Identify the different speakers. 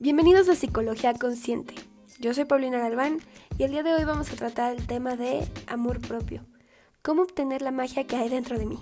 Speaker 1: Bienvenidos a Psicología Consciente. Yo soy Paulina Galván y el día de hoy vamos a tratar el tema de amor propio. ¿Cómo obtener la magia que hay dentro de mí?